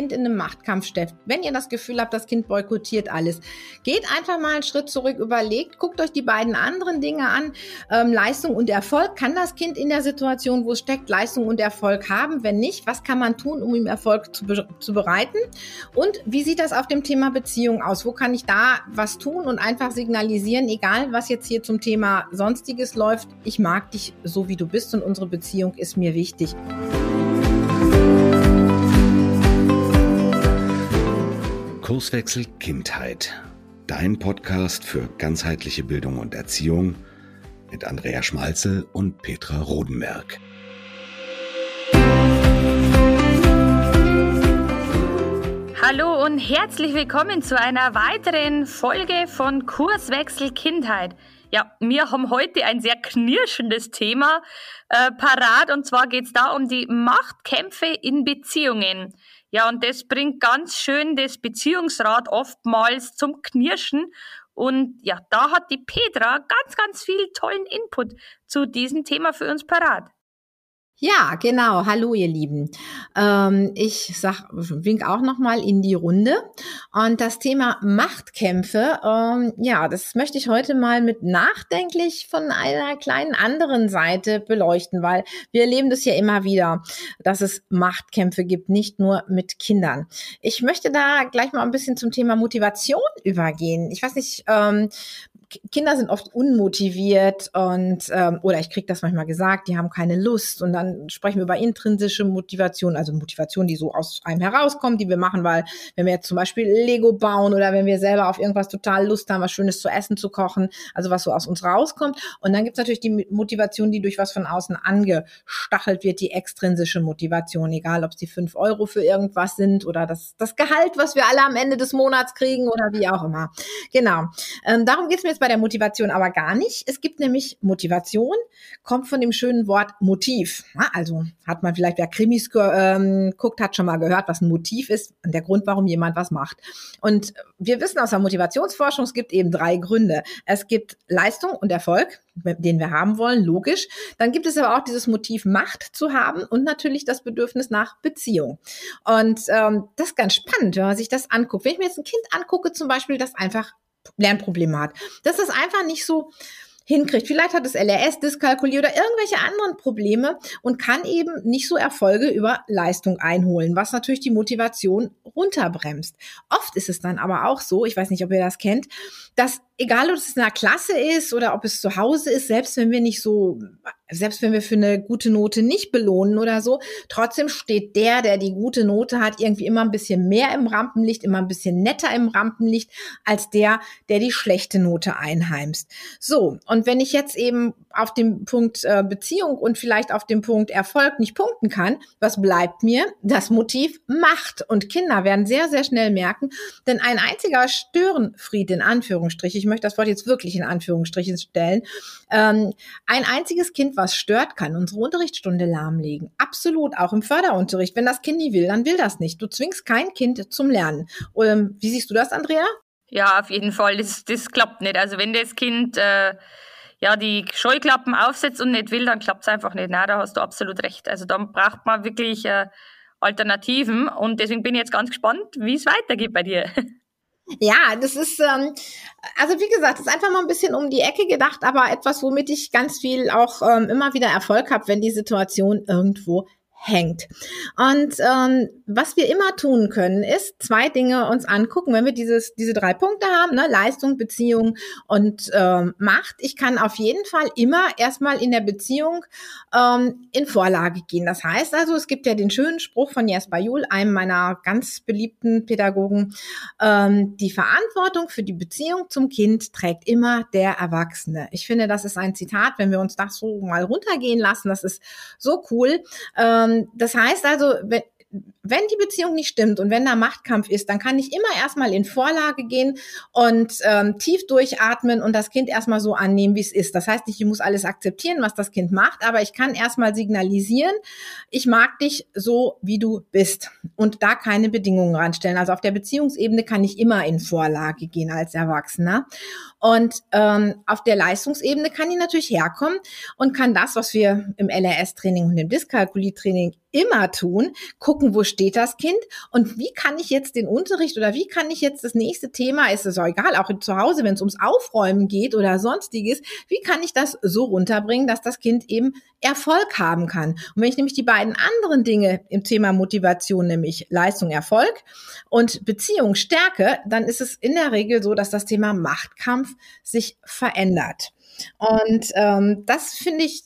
Kind in einem Machtkampf steckt, wenn ihr das Gefühl habt, das Kind boykottiert alles, geht einfach mal einen Schritt zurück, überlegt, guckt euch die beiden anderen Dinge an. Ähm, Leistung und Erfolg. Kann das Kind in der Situation, wo es steckt, Leistung und Erfolg haben? Wenn nicht, was kann man tun, um ihm Erfolg zu, be zu bereiten? Und wie sieht das auf dem Thema Beziehung aus? Wo kann ich da was tun und einfach signalisieren, egal was jetzt hier zum Thema Sonstiges läuft, ich mag dich so, wie du bist und unsere Beziehung ist mir wichtig. Kurswechsel Kindheit. Dein Podcast für ganzheitliche Bildung und Erziehung mit Andrea Schmalzel und Petra Rodenberg. Hallo und herzlich willkommen zu einer weiteren Folge von Kurswechsel Kindheit. Ja, wir haben heute ein sehr knirschendes Thema äh, parat und zwar geht es da um die Machtkämpfe in Beziehungen. Ja, und das bringt ganz schön das Beziehungsrad oftmals zum Knirschen. Und ja, da hat die Petra ganz, ganz viel tollen Input zu diesem Thema für uns parat. Ja, genau. Hallo, ihr Lieben. Ähm, ich sag, wink auch noch mal in die Runde. Und das Thema Machtkämpfe, ähm, ja, das möchte ich heute mal mit nachdenklich von einer kleinen anderen Seite beleuchten, weil wir erleben das ja immer wieder, dass es Machtkämpfe gibt, nicht nur mit Kindern. Ich möchte da gleich mal ein bisschen zum Thema Motivation übergehen. Ich weiß nicht, ähm, Kinder sind oft unmotiviert und ähm, oder ich kriege das manchmal gesagt, die haben keine Lust und dann sprechen wir über intrinsische Motivation, also Motivation, die so aus einem herauskommt, die wir machen, weil wenn wir jetzt zum Beispiel Lego bauen oder wenn wir selber auf irgendwas total Lust haben, was Schönes zu essen zu kochen, also was so aus uns rauskommt. Und dann gibt's natürlich die Motivation, die durch was von außen angestachelt wird, die extrinsische Motivation, egal ob es die fünf Euro für irgendwas sind oder das, das Gehalt, was wir alle am Ende des Monats kriegen oder wie auch immer. Genau. Ähm, darum geht's mir jetzt bei der Motivation aber gar nicht. Es gibt nämlich Motivation, kommt von dem schönen Wort Motiv. Also hat man vielleicht, wer Krimis ähm, guckt, hat schon mal gehört, was ein Motiv ist und der Grund, warum jemand was macht. Und wir wissen aus der Motivationsforschung, es gibt eben drei Gründe. Es gibt Leistung und Erfolg, den wir haben wollen, logisch. Dann gibt es aber auch dieses Motiv, Macht zu haben und natürlich das Bedürfnis nach Beziehung. Und ähm, das ist ganz spannend, wenn man sich das anguckt. Wenn ich mir jetzt ein Kind angucke, zum Beispiel, das einfach Lernprobleme hat. Das ist einfach nicht so hinkriegt. Vielleicht hat es LRS, Dyskalkulie oder irgendwelche anderen Probleme und kann eben nicht so Erfolge über Leistung einholen, was natürlich die Motivation runterbremst. Oft ist es dann aber auch so, ich weiß nicht, ob ihr das kennt, dass egal ob es in der Klasse ist oder ob es zu Hause ist, selbst wenn wir nicht so, selbst wenn wir für eine gute Note nicht belohnen oder so, trotzdem steht der, der die gute Note hat, irgendwie immer ein bisschen mehr im Rampenlicht, immer ein bisschen netter im Rampenlicht als der, der die schlechte Note einheimst. So, und wenn ich jetzt eben auf dem Punkt äh, Beziehung und vielleicht auf dem Punkt Erfolg nicht punkten kann, was bleibt mir? Das Motiv Macht. Und Kinder werden sehr, sehr schnell merken, denn ein einziger Störenfried in Anführungsstrichen, ich möchte das Wort jetzt wirklich in Anführungsstrichen stellen, ähm, ein einziges Kind, was stört, kann unsere Unterrichtsstunde lahmlegen. Absolut, auch im Förderunterricht. Wenn das Kind nie will, dann will das nicht. Du zwingst kein Kind zum Lernen. Ähm, wie siehst du das, Andrea? Ja, auf jeden Fall. Das, das klappt nicht. Also wenn das Kind äh, ja die Scheuklappen aufsetzt und nicht will, dann klappt es einfach nicht. Na, da hast du absolut recht. Also da braucht man wirklich äh, Alternativen und deswegen bin ich jetzt ganz gespannt, wie es weitergeht bei dir. Ja, das ist, ähm, also wie gesagt, ist einfach mal ein bisschen um die Ecke gedacht, aber etwas, womit ich ganz viel auch ähm, immer wieder Erfolg habe, wenn die Situation irgendwo hängt. Und ähm, was wir immer tun können, ist zwei Dinge uns angucken, wenn wir dieses, diese drei Punkte haben, ne, Leistung, Beziehung und ähm, Macht. Ich kann auf jeden Fall immer erstmal in der Beziehung ähm, in Vorlage gehen. Das heißt also, es gibt ja den schönen Spruch von Jesper Juhl, einem meiner ganz beliebten Pädagogen, ähm, die Verantwortung für die Beziehung zum Kind trägt immer der Erwachsene. Ich finde, das ist ein Zitat, wenn wir uns das so mal runtergehen lassen, das ist so cool. Ähm, ähm, das heißt also, wenn, die Beziehung nicht stimmt und wenn da Machtkampf ist, dann kann ich immer erstmal in Vorlage gehen und ähm, tief durchatmen und das Kind erstmal so annehmen, wie es ist. Das heißt nicht, ich muss alles akzeptieren, was das Kind macht, aber ich kann erstmal signalisieren, ich mag dich so, wie du bist und da keine Bedingungen ranstellen. Also auf der Beziehungsebene kann ich immer in Vorlage gehen als Erwachsener. Und ähm, auf der Leistungsebene kann ich natürlich herkommen und kann das, was wir im LRS-Training und im Dyskalkulie-Training immer tun, gucken, wo steht das Kind und wie kann ich jetzt den Unterricht oder wie kann ich jetzt das nächste Thema, ist es auch egal, auch zu Hause, wenn es ums Aufräumen geht oder sonstiges, wie kann ich das so runterbringen, dass das Kind eben Erfolg haben kann. Und wenn ich nämlich die beiden anderen Dinge im Thema Motivation, nämlich Leistung, Erfolg und Beziehung stärke, dann ist es in der Regel so, dass das Thema Machtkampf sich verändert. Und ähm, das finde ich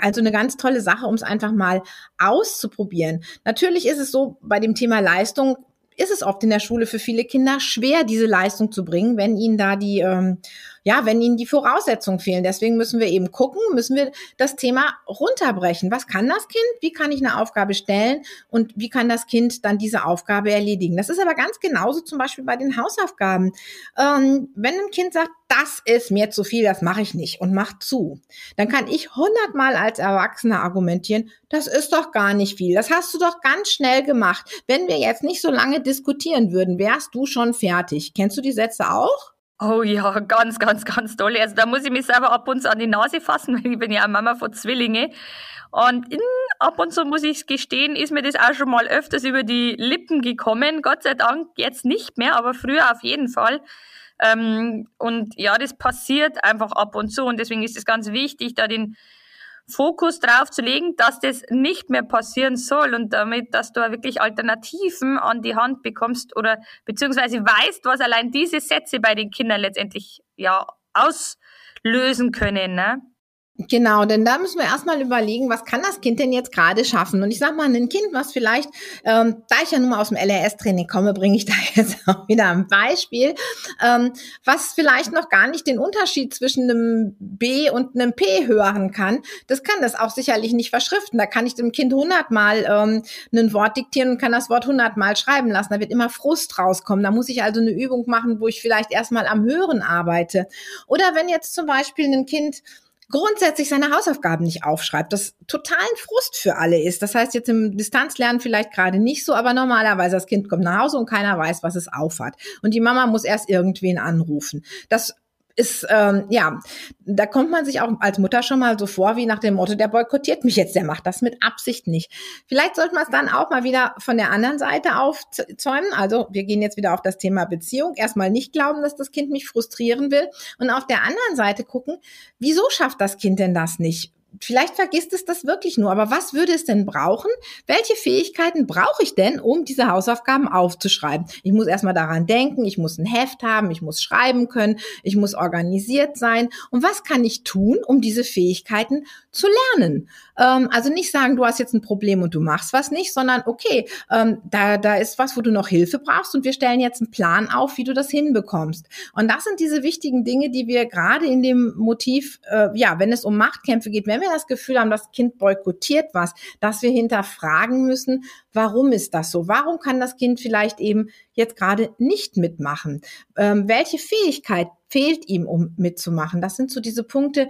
also eine ganz tolle Sache, um es einfach mal auszuprobieren. Natürlich ist es so bei dem Thema Leistung, ist es oft in der Schule für viele Kinder schwer, diese Leistung zu bringen, wenn ihnen da die ähm, ja, wenn ihnen die Voraussetzungen fehlen. Deswegen müssen wir eben gucken, müssen wir das Thema runterbrechen. Was kann das Kind? Wie kann ich eine Aufgabe stellen? Und wie kann das Kind dann diese Aufgabe erledigen? Das ist aber ganz genauso zum Beispiel bei den Hausaufgaben. Ähm, wenn ein Kind sagt, das ist mir zu viel, das mache ich nicht und macht zu, dann kann ich hundertmal als Erwachsener argumentieren, das ist doch gar nicht viel, das hast du doch ganz schnell gemacht. Wenn wir jetzt nicht so lange diskutieren würden, wärst du schon fertig. Kennst du die Sätze auch? Oh ja, ganz, ganz, ganz toll. Also da muss ich mich selber ab und zu an die Nase fassen, weil ich bin ja Mama von Zwillinge. Und in, ab und zu muss ich gestehen, ist mir das auch schon mal öfters über die Lippen gekommen. Gott sei Dank jetzt nicht mehr, aber früher auf jeden Fall. Ähm, und ja, das passiert einfach ab und zu. Und deswegen ist es ganz wichtig, da den Fokus drauf zu legen, dass das nicht mehr passieren soll und damit, dass du wirklich Alternativen an die Hand bekommst oder beziehungsweise weißt, was allein diese Sätze bei den Kindern letztendlich ja auslösen können. Ne? Genau, denn da müssen wir erstmal überlegen, was kann das Kind denn jetzt gerade schaffen? Und ich sag mal, ein Kind, was vielleicht, ähm, da ich ja nun mal aus dem LRS-Training komme, bringe ich da jetzt auch wieder ein Beispiel, ähm, was vielleicht noch gar nicht den Unterschied zwischen einem B und einem P hören kann. Das kann das auch sicherlich nicht verschriften. Da kann ich dem Kind hundertmal ähm, ein Wort diktieren und kann das Wort hundertmal schreiben lassen. Da wird immer Frust rauskommen. Da muss ich also eine Übung machen, wo ich vielleicht erstmal am Hören arbeite. Oder wenn jetzt zum Beispiel ein Kind grundsätzlich seine Hausaufgaben nicht aufschreibt, das total ein Frust für alle ist. Das heißt jetzt im Distanzlernen vielleicht gerade nicht so, aber normalerweise das Kind kommt nach Hause und keiner weiß, was es aufhat. Und die Mama muss erst irgendwen anrufen. Das ist, ähm, ja, da kommt man sich auch als Mutter schon mal so vor, wie nach dem Motto, der boykottiert mich jetzt, der macht das mit Absicht nicht. Vielleicht sollte man es dann auch mal wieder von der anderen Seite aufzäumen. Also wir gehen jetzt wieder auf das Thema Beziehung. Erstmal nicht glauben, dass das Kind mich frustrieren will. Und auf der anderen Seite gucken, wieso schafft das Kind denn das nicht? Vielleicht vergisst es das wirklich nur, aber was würde es denn brauchen? Welche Fähigkeiten brauche ich denn, um diese Hausaufgaben aufzuschreiben? Ich muss erstmal daran denken, ich muss ein Heft haben, ich muss schreiben können, ich muss organisiert sein. Und was kann ich tun, um diese Fähigkeiten zu lernen? Ähm, also nicht sagen, du hast jetzt ein Problem und du machst was nicht, sondern okay, ähm, da, da ist was, wo du noch Hilfe brauchst und wir stellen jetzt einen Plan auf, wie du das hinbekommst. Und das sind diese wichtigen Dinge, die wir gerade in dem Motiv, äh, ja, wenn es um Machtkämpfe geht, wenn wir das Gefühl haben, das Kind boykottiert was, dass wir hinterfragen müssen, warum ist das so? Warum kann das Kind vielleicht eben jetzt gerade nicht mitmachen? Ähm, welche Fähigkeit fehlt ihm, um mitzumachen? Das sind so diese Punkte,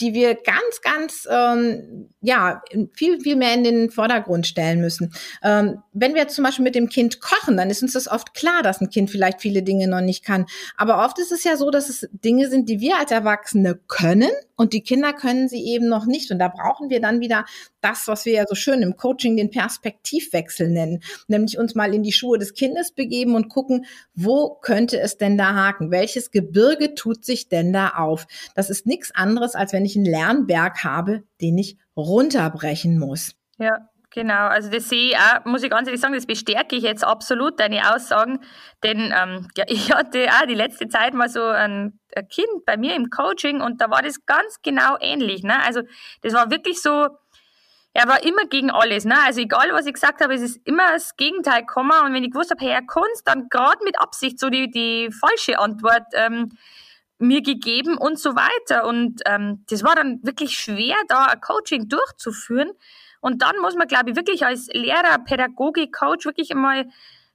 die wir ganz, ganz, ähm, ja, viel, viel mehr in den Vordergrund stellen müssen. Ähm, wenn wir zum Beispiel mit dem Kind kochen, dann ist uns das oft klar, dass ein Kind vielleicht viele Dinge noch nicht kann. Aber oft ist es ja so, dass es Dinge sind, die wir als Erwachsene können und die Kinder können sie eben noch nicht. Und da brauchen wir dann wieder das, was wir ja so schön im Coaching den Perspektivwechsel nennen, nämlich uns mal in die Schuhe des Kindes begeben und gucken, wo könnte es denn da haken? Welches Gebirge tut sich denn da auf? Das ist nichts anderes, als wenn ich einen Lernberg habe, den ich runterbrechen muss. Ja, Genau, also das sehe ich auch, muss ich ganz ehrlich sagen, das bestärke ich jetzt absolut, deine Aussagen, denn ähm, ja, ich hatte auch die letzte Zeit mal so ein, ein, Kind bei mir im Coaching und da war das ganz genau ähnlich. Ne? Also das war wirklich so, er war immer gegen alles. Ne? Also egal, was ich gesagt habe, es ist immer das Gegenteil gekommen und wenn ich gewusst habe, hey, er kann dann gerade mit Absicht so die, die falsche Antwort ähm, mir gegeben und so weiter. Und ähm, das war dann wirklich schwer, da ein Coaching durchzuführen. Und dann muss man, glaube ich, wirklich als Lehrer, Pädagoge, Coach wirklich einmal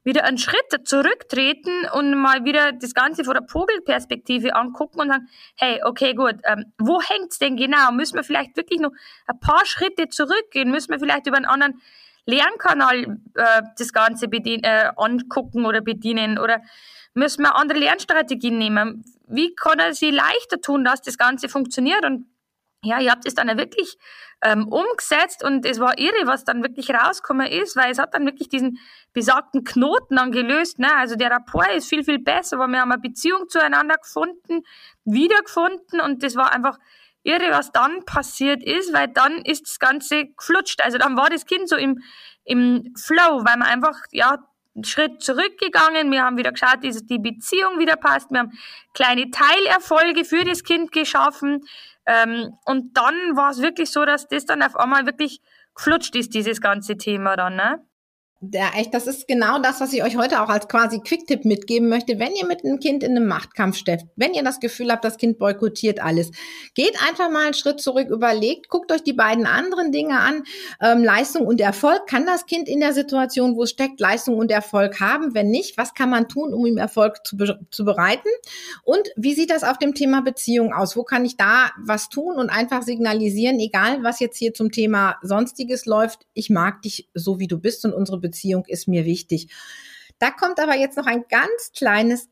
wieder einen Schritt zurücktreten und mal wieder das Ganze von der Vogelperspektive angucken und sagen, hey, okay, gut, ähm, wo hängt's denn genau? Müssen wir vielleicht wirklich noch ein paar Schritte zurückgehen? Müssen wir vielleicht über einen anderen Lernkanal äh, das Ganze bedien äh, angucken oder bedienen? Oder müssen wir andere Lernstrategien nehmen? Wie kann er sie leichter tun, dass das Ganze funktioniert? Und ja, ihr habt es dann wirklich ähm, umgesetzt und es war irre, was dann wirklich rausgekommen ist, weil es hat dann wirklich diesen besagten Knoten dann gelöst. Ne? Also der Rapport ist viel, viel besser, weil wir haben eine Beziehung zueinander gefunden, wiedergefunden und das war einfach irre, was dann passiert ist, weil dann ist das Ganze geflutscht. Also dann war das Kind so im, im Flow, weil man einfach, ja, einen Schritt zurückgegangen, wir haben wieder geschaut, dass die Beziehung wieder passt, wir haben kleine Teilerfolge für das Kind geschaffen, ähm, und dann war es wirklich so, dass das dann auf einmal wirklich geflutscht ist, dieses ganze Thema dann, ne? Ja, echt, das ist genau das, was ich euch heute auch als quasi Quick-Tipp mitgeben möchte. Wenn ihr mit einem Kind in einem Machtkampf steckt, wenn ihr das Gefühl habt, das Kind boykottiert alles, geht einfach mal einen Schritt zurück, überlegt, guckt euch die beiden anderen Dinge an. Ähm, Leistung und Erfolg. Kann das Kind in der Situation, wo es steckt, Leistung und Erfolg haben? Wenn nicht, was kann man tun, um ihm Erfolg zu, be zu bereiten? Und wie sieht das auf dem Thema Beziehung aus? Wo kann ich da was tun und einfach signalisieren, egal was jetzt hier zum Thema Sonstiges läuft, ich mag dich so, wie du bist und unsere Beziehung Beziehung ist mir wichtig. Da kommt aber jetzt noch ein ganz kleines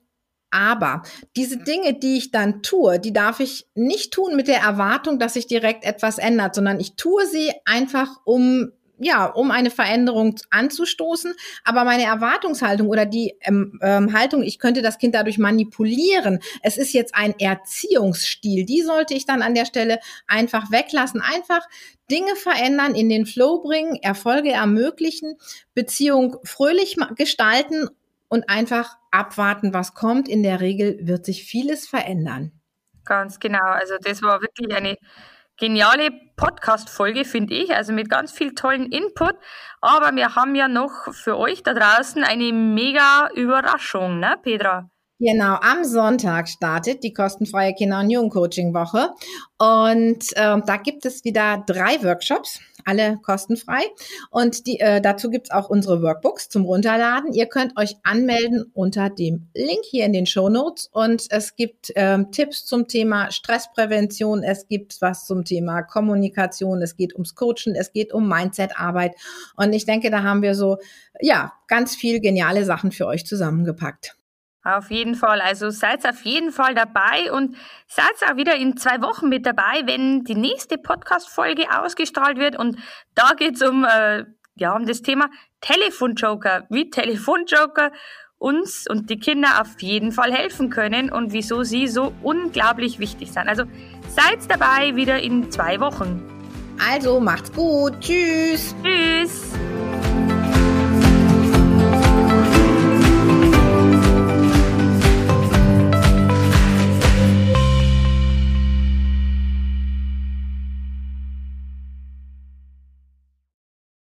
aber diese Dinge, die ich dann tue, die darf ich nicht tun mit der Erwartung, dass sich direkt etwas ändert, sondern ich tue sie einfach, um ja, um eine Veränderung anzustoßen. Aber meine Erwartungshaltung oder die ähm, ähm, Haltung, ich könnte das Kind dadurch manipulieren, es ist jetzt ein Erziehungsstil, die sollte ich dann an der Stelle einfach weglassen. Einfach Dinge verändern, in den Flow bringen, Erfolge ermöglichen, Beziehung fröhlich gestalten und einfach abwarten, was kommt. In der Regel wird sich vieles verändern. Ganz genau. Also das war wirklich eine geniale Podcast-Folge, finde ich, also mit ganz viel tollen Input. Aber wir haben ja noch für euch da draußen eine mega Überraschung, ne, Petra? Genau, am Sonntag startet die kostenfreie Kinder- und Jugendcoaching-Woche. Und äh, da gibt es wieder drei Workshops, alle kostenfrei. Und die, äh, dazu gibt's auch unsere Workbooks zum Runterladen. Ihr könnt euch anmelden unter dem Link hier in den Show Notes. Und es gibt äh, Tipps zum Thema Stressprävention, es gibt was zum Thema Kommunikation, es geht ums Coachen, es geht um Mindset-Arbeit. Und ich denke, da haben wir so, ja, ganz viel geniale Sachen für euch zusammengepackt. Auf jeden Fall. Also seid auf jeden Fall dabei und seid auch wieder in zwei Wochen mit dabei, wenn die nächste Podcast-Folge ausgestrahlt wird. Und da geht's um, äh, ja, um das Thema Telefonjoker, wie Telefonjoker uns und die Kinder auf jeden Fall helfen können und wieso sie so unglaublich wichtig sind. Also seid dabei wieder in zwei Wochen. Also macht's gut. Tschüss. Tschüss.